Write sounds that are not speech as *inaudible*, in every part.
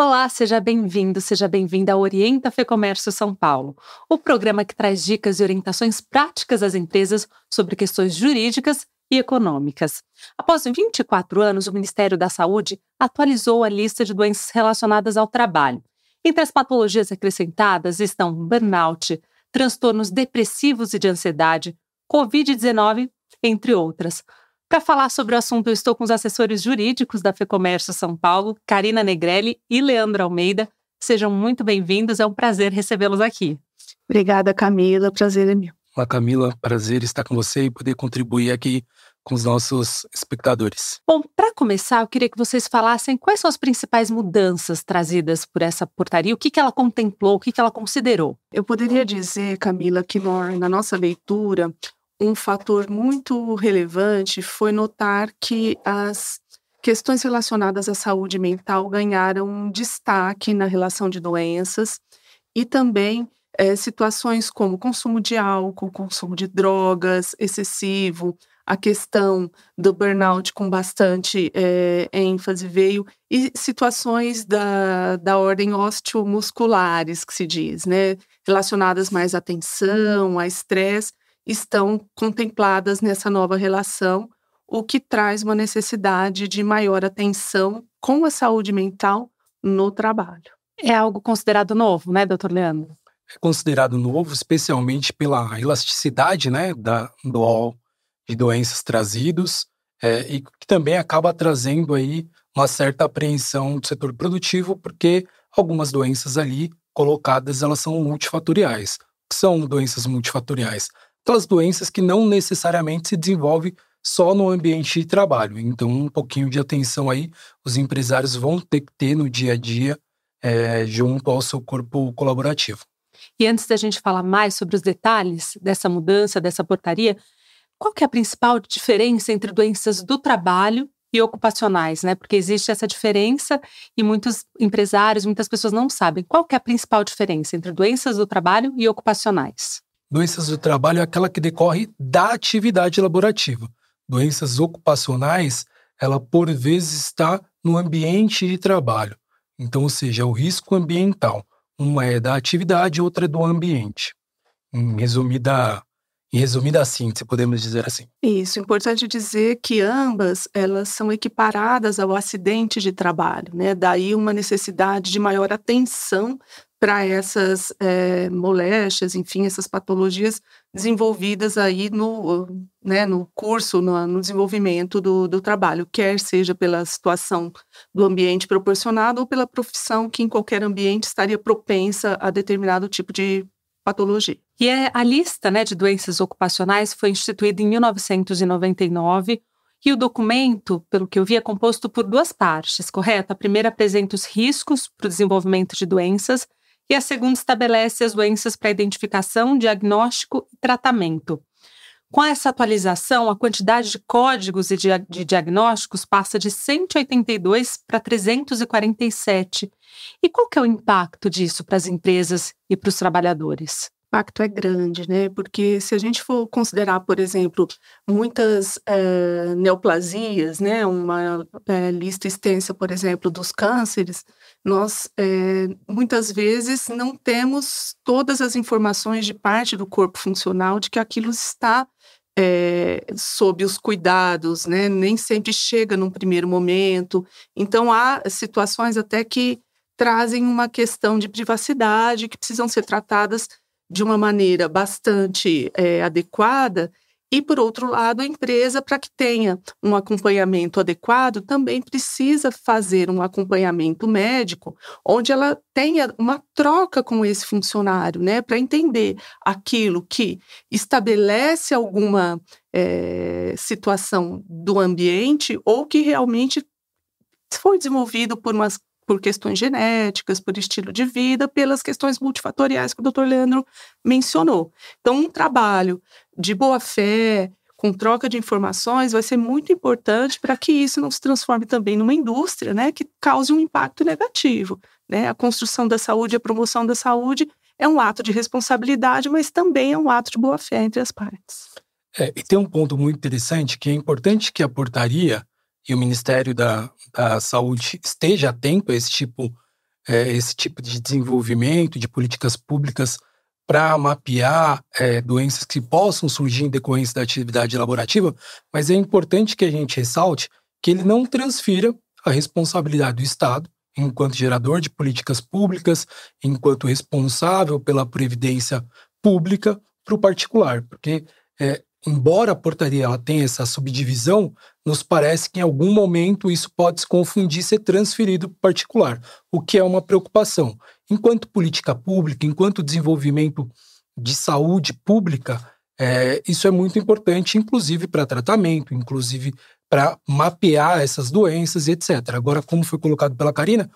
Olá, seja bem-vindo, seja bem-vinda ao Orienta Fecomércio São Paulo, o programa que traz dicas e orientações práticas às empresas sobre questões jurídicas e econômicas. Após 24 anos, o Ministério da Saúde atualizou a lista de doenças relacionadas ao trabalho. Entre as patologias acrescentadas estão burnout, transtornos depressivos e de ansiedade, Covid-19, entre outras. Para falar sobre o assunto, eu estou com os assessores jurídicos da FEComércio São Paulo, Karina Negrelli e Leandro Almeida. Sejam muito bem-vindos, é um prazer recebê-los aqui. Obrigada, Camila, prazer é meu. Olá, Camila, prazer estar com você e poder contribuir aqui com os nossos espectadores. Bom, para começar, eu queria que vocês falassem quais são as principais mudanças trazidas por essa portaria, o que, que ela contemplou, o que, que ela considerou. Eu poderia dizer, Camila, que na nossa leitura, um fator muito relevante foi notar que as questões relacionadas à saúde mental ganharam destaque na relação de doenças e também é, situações como consumo de álcool, consumo de drogas excessivo, a questão do burnout com bastante é, ênfase veio, e situações da, da ordem osteomusculares, que se diz, né, relacionadas mais à tensão, a estresse, estão contempladas nessa nova relação, o que traz uma necessidade de maior atenção com a saúde mental no trabalho. É algo considerado novo, né, doutor Leandro? É considerado novo, especialmente pela elasticidade né, da, do rol de doenças trazidos, é, e que também acaba trazendo aí uma certa apreensão do setor produtivo, porque algumas doenças ali colocadas elas são multifatoriais. O que são doenças multifatoriais? Aquelas doenças que não necessariamente se desenvolvem só no ambiente de trabalho. Então, um pouquinho de atenção aí, os empresários vão ter que ter no dia a dia é, junto ao seu corpo colaborativo. E antes da gente falar mais sobre os detalhes dessa mudança, dessa portaria, qual que é a principal diferença entre doenças do trabalho e ocupacionais, né? Porque existe essa diferença e muitos empresários, muitas pessoas não sabem. Qual que é a principal diferença entre doenças do trabalho e ocupacionais? Doenças do trabalho é aquela que decorre da atividade laborativa. Doenças ocupacionais, ela por vezes está no ambiente de trabalho. Então, ou seja, é o risco ambiental. Uma é da atividade, outra é do ambiente. Em resumida, em resumida síntese, podemos dizer assim. Isso, importante dizer que ambas elas são equiparadas ao acidente de trabalho, né? Daí uma necessidade de maior atenção para essas é, moléstias, enfim, essas patologias desenvolvidas aí no, né, no curso, no, no desenvolvimento do, do, trabalho, quer seja pela situação do ambiente proporcionado ou pela profissão que em qualquer ambiente estaria propensa a determinado tipo de patologia. E é, a lista né, de doenças ocupacionais foi instituída em 1999 e o documento, pelo que eu vi, é composto por duas partes, correto? A primeira apresenta os riscos para o desenvolvimento de doenças e a segunda estabelece as doenças para identificação, diagnóstico e tratamento. Com essa atualização, a quantidade de códigos e de, diagnósticos passa de 182 para 347. E qual que é o impacto disso para as empresas e para os trabalhadores? Impacto é grande, né? Porque se a gente for considerar, por exemplo, muitas é, neoplasias, né? Uma é, lista extensa, por exemplo, dos cânceres, nós é, muitas vezes não temos todas as informações de parte do corpo funcional de que aquilo está é, sob os cuidados, né? Nem sempre chega num primeiro momento. Então há situações até que trazem uma questão de privacidade que precisam ser tratadas de uma maneira bastante é, adequada. E, por outro lado, a empresa, para que tenha um acompanhamento adequado, também precisa fazer um acompanhamento médico, onde ela tenha uma troca com esse funcionário, né, para entender aquilo que estabelece alguma é, situação do ambiente ou que realmente foi desenvolvido por umas por questões genéticas, por estilo de vida, pelas questões multifatoriais que o doutor Leandro mencionou. Então, um trabalho de boa fé, com troca de informações, vai ser muito importante para que isso não se transforme também numa indústria né, que cause um impacto negativo. Né? A construção da saúde, a promoção da saúde é um ato de responsabilidade, mas também é um ato de boa fé entre as partes. É, e tem um ponto muito interessante que é importante que a portaria e o Ministério da, da Saúde esteja atento a esse tipo é, esse tipo de desenvolvimento de políticas públicas para mapear é, doenças que possam surgir em decorrência da atividade laborativa, mas é importante que a gente ressalte que ele não transfira a responsabilidade do Estado, enquanto gerador de políticas públicas, enquanto responsável pela previdência pública, para o particular, porque é, embora a portaria ela tenha essa subdivisão, nos parece que em algum momento isso pode se confundir ser transferido para o particular, o que é uma preocupação. Enquanto política pública, enquanto desenvolvimento de saúde pública, é, isso é muito importante, inclusive para tratamento, inclusive para mapear essas doenças e etc. Agora, como foi colocado pela Karina,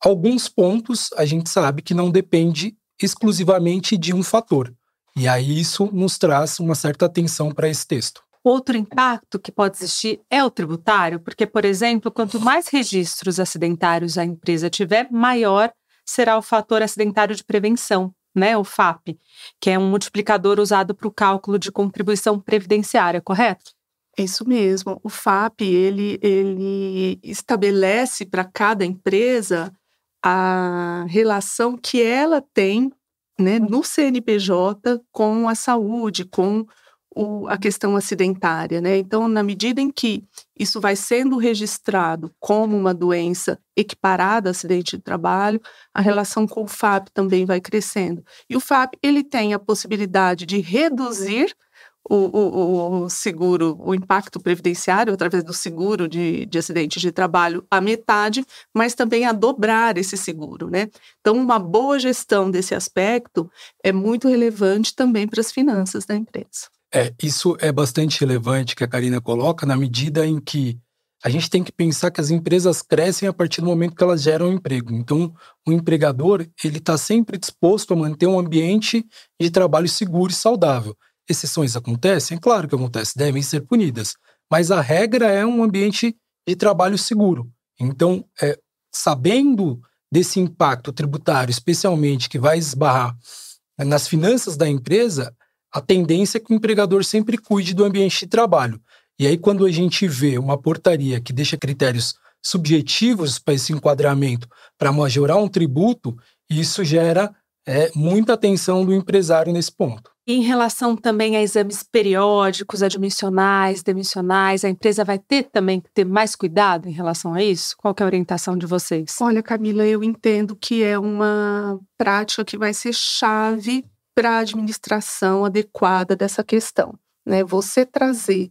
alguns pontos a gente sabe que não depende exclusivamente de um fator. E aí isso nos traz uma certa atenção para esse texto. Outro impacto que pode existir é o tributário, porque, por exemplo, quanto mais registros acidentários a empresa tiver, maior será o fator acidentário de prevenção, né, o FAP, que é um multiplicador usado para o cálculo de contribuição previdenciária, correto? É isso mesmo. O FAP ele, ele estabelece para cada empresa a relação que ela tem né, no CNPJ com a saúde, com o, a questão acidentária. Né? Então, na medida em que isso vai sendo registrado como uma doença equiparada a acidente de trabalho, a relação com o FAP também vai crescendo. E o FAP ele tem a possibilidade de reduzir o, o, o, seguro, o impacto previdenciário através do seguro de, de acidente de trabalho a metade, mas também a dobrar esse seguro, né? Então, uma boa gestão desse aspecto é muito relevante também para as finanças da empresa. É, isso é bastante relevante que a Karina coloca na medida em que a gente tem que pensar que as empresas crescem a partir do momento que elas geram emprego. Então, o empregador ele está sempre disposto a manter um ambiente de trabalho seguro e saudável. Exceções acontecem? Claro que acontecem, devem ser punidas. Mas a regra é um ambiente de trabalho seguro. Então, é, sabendo desse impacto tributário, especialmente que vai esbarrar nas finanças da empresa, a tendência é que o empregador sempre cuide do ambiente de trabalho. E aí, quando a gente vê uma portaria que deixa critérios subjetivos para esse enquadramento para majorar um tributo, isso gera é, muita atenção do empresário nesse ponto. Em relação também a exames periódicos, admissionais, demissionais, a empresa vai ter também que ter mais cuidado em relação a isso? Qual é a orientação de vocês? Olha, Camila, eu entendo que é uma prática que vai ser chave para a administração adequada dessa questão. Né? Você trazer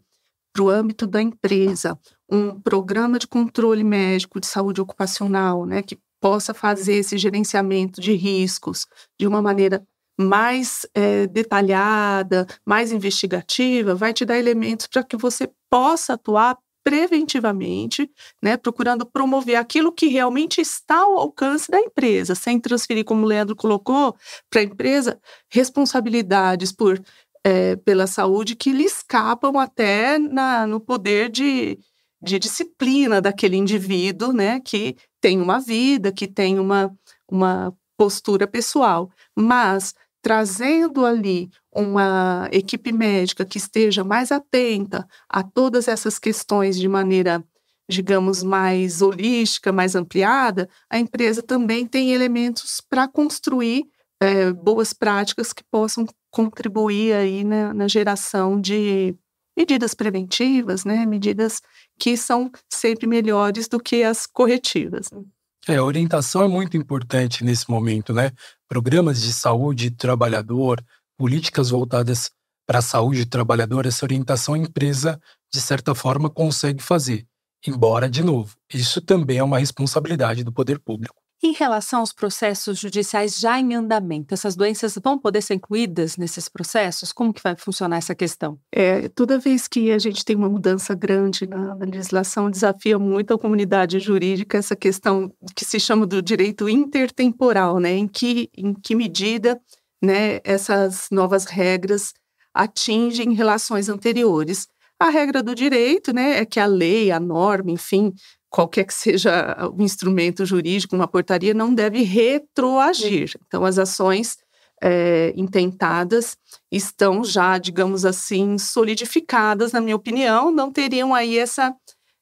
para o âmbito da empresa um programa de controle médico de saúde ocupacional, né, que possa fazer esse gerenciamento de riscos de uma maneira mais é, detalhada, mais investigativa, vai te dar elementos para que você possa atuar preventivamente, né, procurando promover aquilo que realmente está ao alcance da empresa, sem transferir, como o Leandro colocou, para a empresa responsabilidades por é, pela saúde que lhe escapam até na, no poder de, de disciplina daquele indivíduo, né, que tem uma vida, que tem uma, uma postura pessoal, mas trazendo ali uma equipe médica que esteja mais atenta a todas essas questões de maneira, digamos, mais holística, mais ampliada, a empresa também tem elementos para construir é, boas práticas que possam contribuir aí na, na geração de medidas preventivas, né, medidas que são sempre melhores do que as corretivas. É, a orientação é muito importante nesse momento, né? Programas de saúde do trabalhador, políticas voltadas para a saúde do trabalhador, essa orientação a empresa, de certa forma, consegue fazer. Embora, de novo, isso também é uma responsabilidade do poder público. Em relação aos processos judiciais já em andamento, essas doenças vão poder ser incluídas nesses processos? Como que vai funcionar essa questão? É, toda vez que a gente tem uma mudança grande na, na legislação, desafia muito a comunidade jurídica essa questão que se chama do direito intertemporal, né? Em que, em que medida né, essas novas regras atingem relações anteriores. A regra do direito, né, é que a lei, a norma, enfim, qualquer que seja o instrumento jurídico, uma portaria, não deve retroagir. Então, as ações é, intentadas estão já, digamos assim, solidificadas, na minha opinião, não teriam aí essa,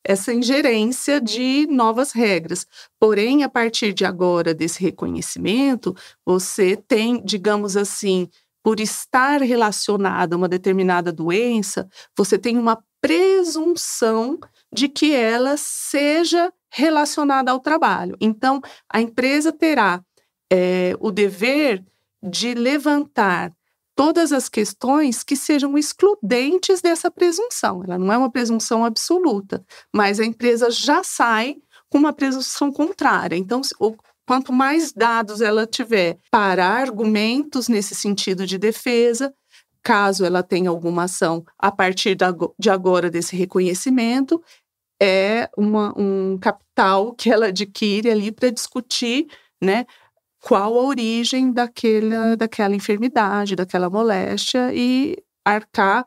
essa ingerência de novas regras. Porém, a partir de agora desse reconhecimento, você tem, digamos assim, por estar relacionada a uma determinada doença, você tem uma presunção de que ela seja relacionada ao trabalho. Então, a empresa terá é, o dever de levantar todas as questões que sejam excludentes dessa presunção. Ela não é uma presunção absoluta, mas a empresa já sai com uma presunção contrária. Então, quanto mais dados ela tiver para argumentos nesse sentido de defesa, caso ela tenha alguma ação a partir de agora desse reconhecimento, é uma, um capital que ela adquire ali para discutir, né, qual a origem daquela, daquela enfermidade, daquela moléstia e arcar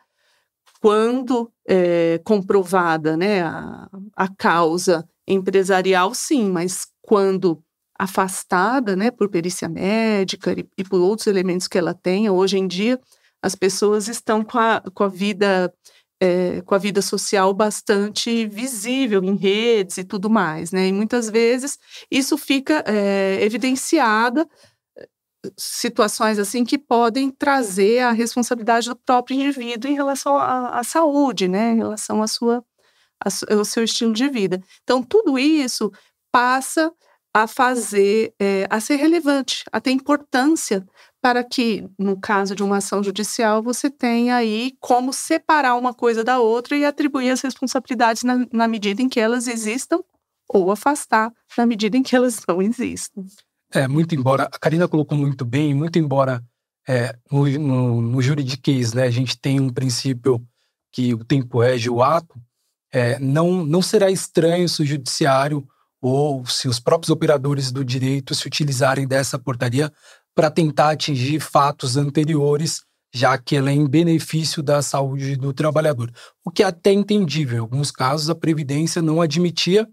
quando é, comprovada né, a, a causa empresarial, sim, mas quando afastada né, por perícia médica e, e por outros elementos que ela tenha, hoje em dia as pessoas estão com a, com a vida é, com a vida social bastante visível em redes e tudo mais, né? E muitas vezes isso fica é, evidenciada eh, situações assim que podem trazer a responsabilidade do próprio indivíduo em relação à, à saúde, né? Em relação à sua, ao seu estilo de vida. Então tudo isso passa a fazer, é, a ser relevante, a ter importância para que, no caso de uma ação judicial, você tenha aí como separar uma coisa da outra e atribuir as responsabilidades na, na medida em que elas existam ou afastar na medida em que elas não existam. É, muito embora, a Karina colocou muito bem, muito embora é, no, no, no juridiquês, né, a gente tem um princípio que o tempo rege o ato, é, não, não será estranho se o judiciário ou se os próprios operadores do direito se utilizarem dessa portaria para tentar atingir fatos anteriores, já que ela é em benefício da saúde do trabalhador. O que é até entendível. Em alguns casos, a Previdência não admitia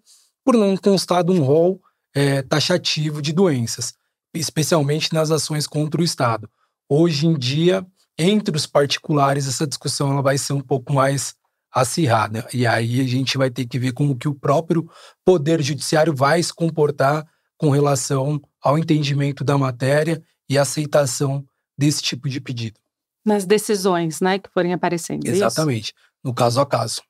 por não constar de um rol é, taxativo de doenças, especialmente nas ações contra o Estado. Hoje em dia, entre os particulares, essa discussão ela vai ser um pouco mais acirrada. E aí a gente vai ter que ver como que o próprio Poder Judiciário vai se comportar com relação ao entendimento da matéria e aceitação desse tipo de pedido. Nas decisões, né, que forem aparecendo. É Exatamente, é no caso a caso.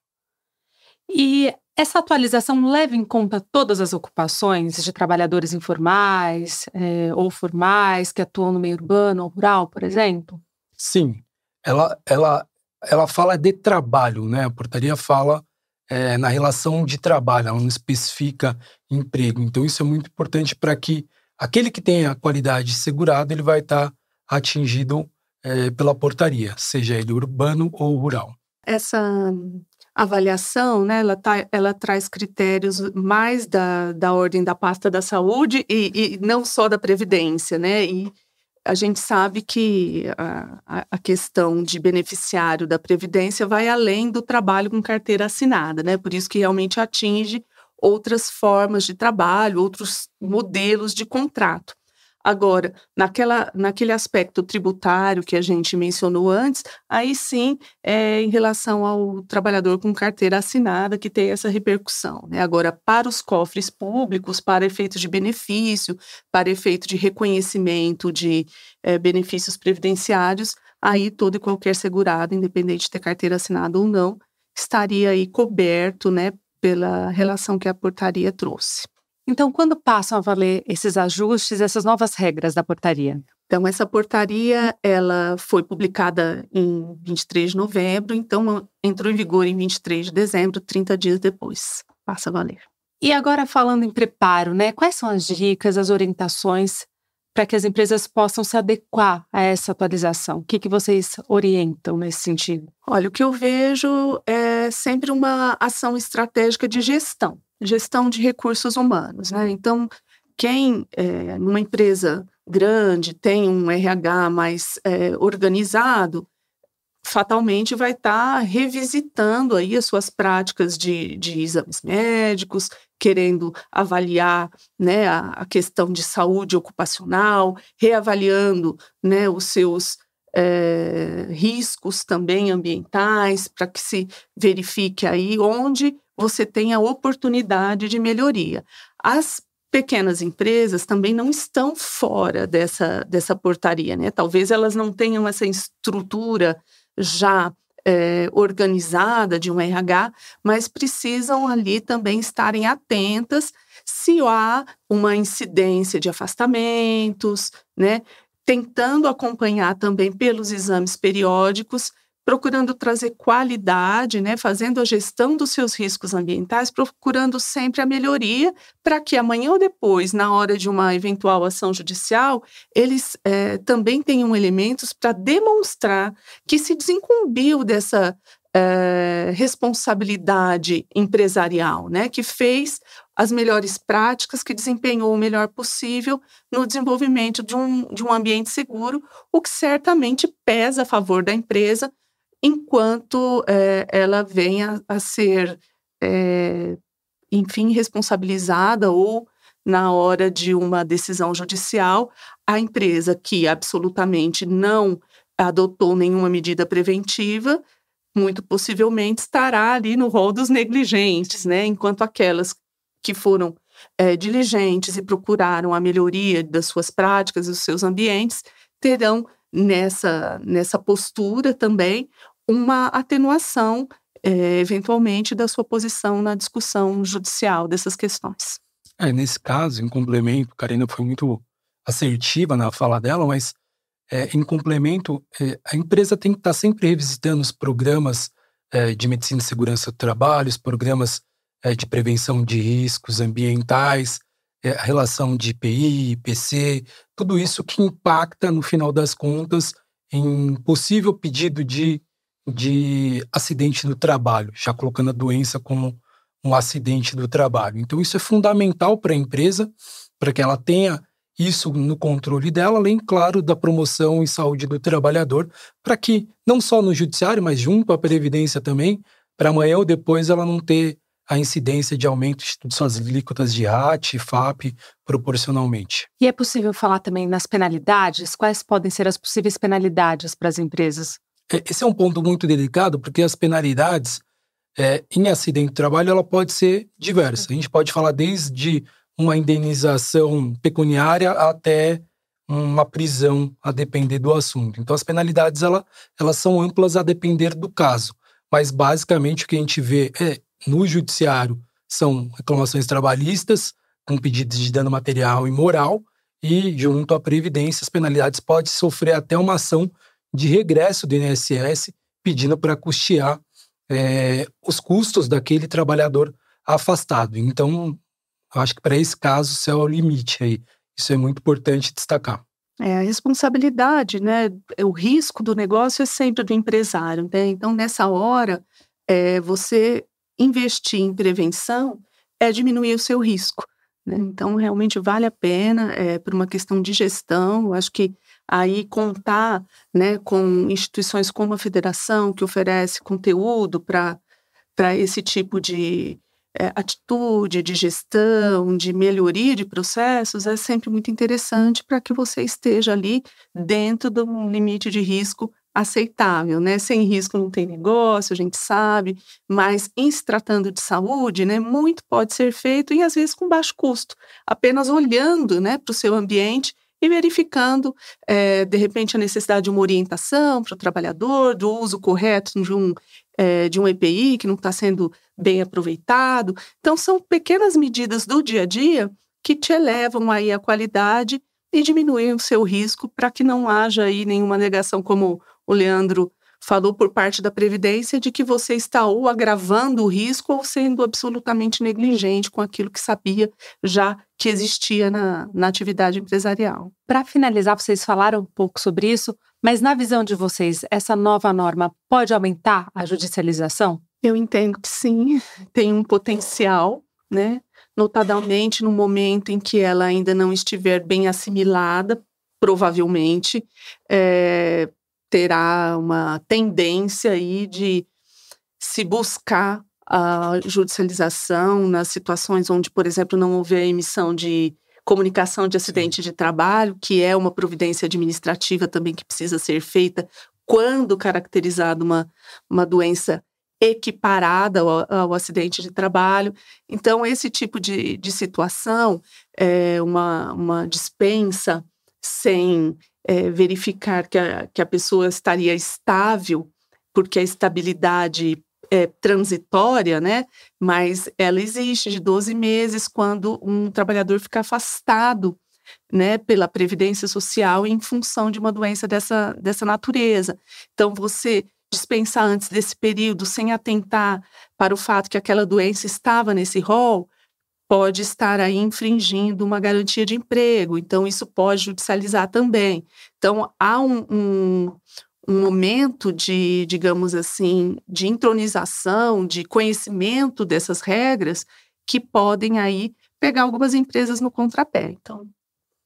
E essa atualização leva em conta todas as ocupações de trabalhadores informais é, ou formais que atuam no meio urbano ou rural, por exemplo? Sim, ela, ela, ela fala de trabalho, né? A portaria fala é, na relação de trabalho, ela não especifica emprego. Então, isso é muito importante para que aquele que tem a qualidade segurada, ele vai estar tá atingido é, pela portaria, seja ele urbano ou rural. Essa avaliação, né, ela, tá, ela traz critérios mais da, da ordem da pasta da saúde e, e não só da previdência, né, e a gente sabe que a, a, questão de beneficiário da Previdência vai além do trabalho com carteira assinada, né? Por isso que realmente atinge outras formas de trabalho, outros modelos de contrato. Agora, naquela, naquele aspecto tributário que a gente mencionou antes, aí sim, é em relação ao trabalhador com carteira assinada que tem essa repercussão. Né? Agora, para os cofres públicos, para efeito de benefício, para efeito de reconhecimento de é, benefícios previdenciários, aí todo e qualquer segurado, independente de ter carteira assinada ou não, estaria aí coberto né, pela relação que a portaria trouxe. Então, quando passam a valer esses ajustes, essas novas regras da portaria? Então, essa portaria, ela foi publicada em 23 de novembro, então entrou em vigor em 23 de dezembro, 30 dias depois. Passa a valer. E agora falando em preparo, né? Quais são as dicas, as orientações para que as empresas possam se adequar a essa atualização? O que, que vocês orientam nesse sentido? Olha, o que eu vejo é sempre uma ação estratégica de gestão gestão de recursos humanos. Né? Então, quem é, numa empresa grande tem um RH mais é, organizado, fatalmente vai estar tá revisitando aí as suas práticas de, de exames médicos, querendo avaliar né, a, a, questão de saúde ocupacional, reavaliando né, os seus é, riscos também ambientais, para que se verifique aí onde você tem a oportunidade de melhoria. As pequenas empresas também não estão fora dessa, dessa portaria, né? Talvez elas não tenham essa estrutura já é, organizada de um RH, mas precisam ali também estarem atentas se há uma incidência de afastamentos, né? Tentando acompanhar também pelos exames periódicos procurando trazer qualidade, né, fazendo a gestão dos seus riscos ambientais, procurando sempre a melhoria, para que amanhã ou depois, na hora de uma eventual ação judicial, eles é, também tenham elementos para demonstrar que se desincumbiu dessa é, responsabilidade empresarial, né, que fez as melhores práticas, que desempenhou o melhor possível no desenvolvimento de um, de um ambiente seguro, o que certamente pesa a favor da empresa enquanto é, ela venha a ser, é, enfim, responsabilizada ou na hora de uma decisão judicial, a empresa que absolutamente não adotou nenhuma medida preventiva, muito possivelmente estará ali no rol dos negligentes, né? Enquanto aquelas que foram é, diligentes e procuraram a melhoria das suas práticas e dos seus ambientes terão nessa, nessa postura também uma atenuação, é, eventualmente, da sua posição na discussão judicial dessas questões. É, nesse caso, em complemento, Karina foi muito assertiva na fala dela, mas é, em complemento, é, a empresa tem que estar sempre revisitando os programas é, de medicina e segurança do trabalho, os programas de prevenção de riscos ambientais, a relação de IPI, IPC, tudo isso que impacta, no final das contas, em possível pedido de de acidente do trabalho, já colocando a doença como um acidente do trabalho. Então, isso é fundamental para a empresa, para que ela tenha isso no controle dela, além, claro, da promoção e saúde do trabalhador, para que, não só no judiciário, mas junto à Previdência também, para amanhã ou depois ela não ter a incidência de aumento de suas alíquotas de AT FAP proporcionalmente. E é possível falar também nas penalidades? Quais podem ser as possíveis penalidades para as empresas? É, esse é um ponto muito delicado, porque as penalidades é, em acidente de trabalho ela pode ser diversa. A gente pode falar desde uma indenização pecuniária até uma prisão, a depender do assunto. Então, as penalidades ela, elas são amplas a depender do caso. Mas, basicamente, o que a gente vê é, no judiciário são reclamações trabalhistas, com pedidos de dano material e moral, e, junto à Previdência, as penalidades podem sofrer até uma ação de regresso do INSS, pedindo para custear é, os custos daquele trabalhador afastado. Então, acho que para esse caso, isso é o limite aí. Isso é muito importante destacar. É, a responsabilidade, né? O risco do negócio é sempre do empresário. Né? Então, nessa hora, é, você investir em prevenção é diminuir o seu risco. Né? Então, realmente vale a pena, é, por uma questão de gestão. Eu acho que aí contar né, com instituições como a federação, que oferece conteúdo para esse tipo de é, atitude, de gestão, de melhoria de processos, é sempre muito interessante para que você esteja ali dentro de um limite de risco aceitável, né? Sem risco não tem negócio, a gente sabe, mas em se tratando de saúde, né, muito pode ser feito e às vezes com baixo custo, apenas olhando, né, para o seu ambiente e verificando, é, de repente, a necessidade de uma orientação para o trabalhador, do uso correto de um, é, de um EPI que não está sendo bem aproveitado. Então, são pequenas medidas do dia a dia que te elevam aí a qualidade e diminuem o seu risco para que não haja aí nenhuma negação, como o Leandro falou por parte da Previdência, de que você está ou agravando o risco ou sendo absolutamente negligente com aquilo que sabia já que existia na, na atividade empresarial. Para finalizar, vocês falaram um pouco sobre isso, mas na visão de vocês, essa nova norma pode aumentar a judicialização? Eu entendo que sim, *laughs* tem um potencial, né? Notadamente no momento em que ela ainda não estiver bem assimilada, provavelmente é, terá uma tendência aí de se buscar a judicialização nas situações onde, por exemplo, não houver emissão de comunicação de acidente de trabalho, que é uma providência administrativa também que precisa ser feita quando caracterizada uma, uma doença equiparada ao, ao, acidente de trabalho. Então, esse tipo de, de situação, é uma, uma dispensa sem é, verificar que a, que a pessoa estaria estável, porque a estabilidade é transitória, né? Mas ela existe de 12 meses quando um trabalhador fica afastado né, pela Previdência Social em função de uma doença dessa, dessa natureza. Então, você dispensar antes desse período sem atentar para o fato que aquela doença estava nesse rol, pode estar aí infringindo uma garantia de emprego. Então, isso pode judicializar também. Então, há um, um, um momento de, digamos assim, de intronização, de conhecimento dessas regras que podem aí pegar algumas empresas no contrapé. Então,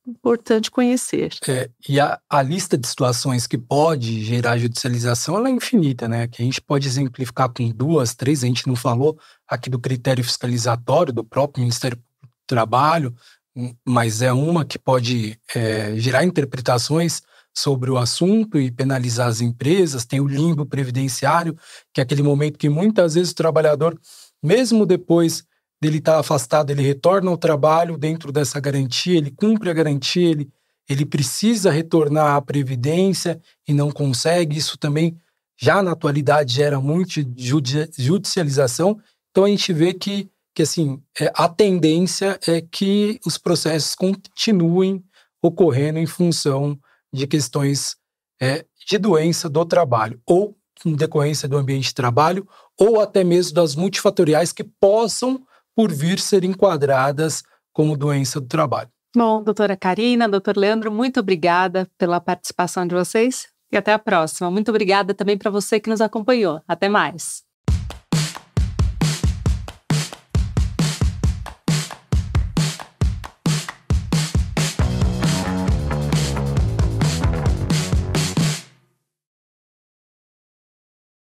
importante conhecer. É, e a, a, lista de situações que pode gerar judicialização é infinita, né? Que a gente pode exemplificar com duas, três, a gente não falou aqui do critério fiscalizatório do próprio Ministério do Trabalho, hum, mas é uma que pode é, gerar interpretações sobre o assunto e penalizar as empresas. Tem o limbo previdenciário, que é aquele momento que muitas vezes o trabalhador, mesmo depois dele estar tá afastado, ele retorna ao trabalho dentro dessa garantia, ele cumpre a garantia, ele, ele precisa retornar à previdência e não consegue. Isso também já na atualidade gera muito judicialização. Então a gente vê que, que assim, é, a tendência é que os processos continuem ocorrendo em função de questões é, de doença do trabalho, ou em decorrência do ambiente de trabalho, ou até mesmo das multifatoriais que possam por vir ser enquadradas como doença do trabalho. Bom, doutora Karina, doutor Leandro, muito obrigada pela participação de vocês e até a próxima. Muito obrigada também para você que nos acompanhou. Até mais.